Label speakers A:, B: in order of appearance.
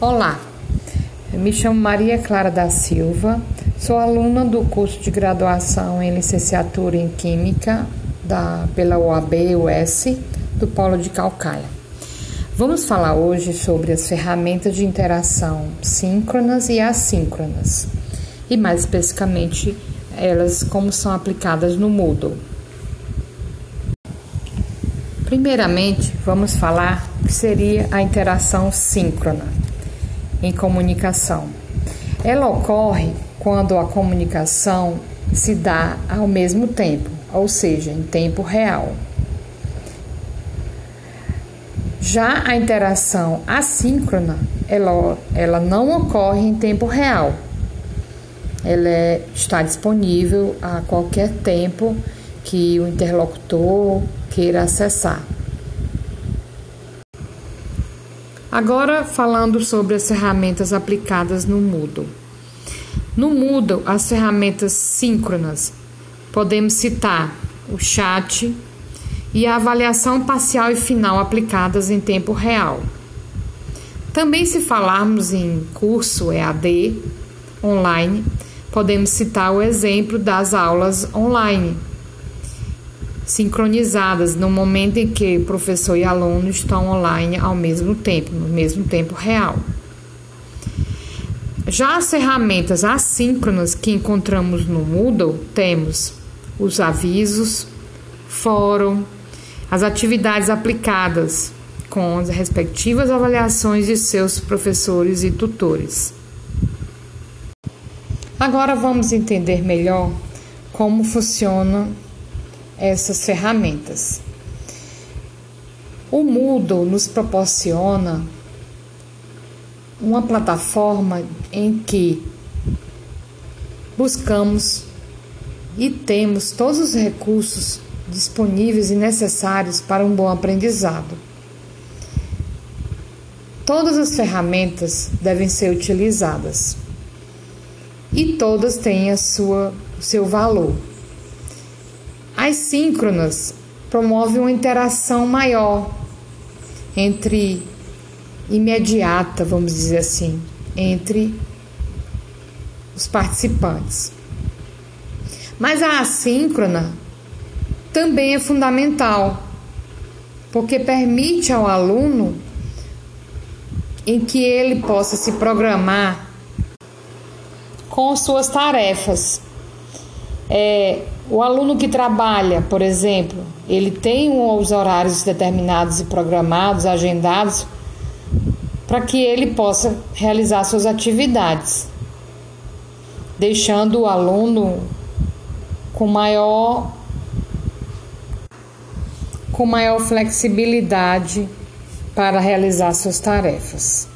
A: Olá, me chamo Maria Clara da Silva, sou aluna do curso de graduação em licenciatura em Química da, pela UAB-US do Polo de Calcaia. Vamos falar hoje sobre as ferramentas de interação síncronas e assíncronas, e mais especificamente elas como são aplicadas no Moodle. Primeiramente, vamos falar o que seria a interação síncrona em comunicação. Ela ocorre quando a comunicação se dá ao mesmo tempo, ou seja, em tempo real. Já a interação assíncrona, ela, ela não ocorre em tempo real. Ela é, está disponível a qualquer tempo que o interlocutor queira acessar. Agora falando sobre as ferramentas aplicadas no Moodle. No Moodle, as ferramentas síncronas podemos citar o chat e a avaliação parcial e final aplicadas em tempo real. Também, se falarmos em curso EAD online, podemos citar o exemplo das aulas online sincronizadas no momento em que o professor e aluno estão online ao mesmo tempo, no mesmo tempo real. Já as ferramentas assíncronas que encontramos no Moodle, temos os avisos, fórum, as atividades aplicadas com as respectivas avaliações de seus professores e tutores. Agora vamos entender melhor como funciona essas ferramentas. O Moodle nos proporciona uma plataforma em que buscamos e temos todos os recursos disponíveis e necessários para um bom aprendizado. Todas as ferramentas devem ser utilizadas e todas têm a sua, seu valor. As síncronas promovem uma interação maior entre imediata, vamos dizer assim, entre os participantes. Mas a assíncrona também é fundamental, porque permite ao aluno em que ele possa se programar com suas tarefas. É, o aluno que trabalha, por exemplo, ele tem os horários determinados e programados, agendados, para que ele possa realizar suas atividades, deixando o aluno com maior com maior flexibilidade para realizar suas tarefas.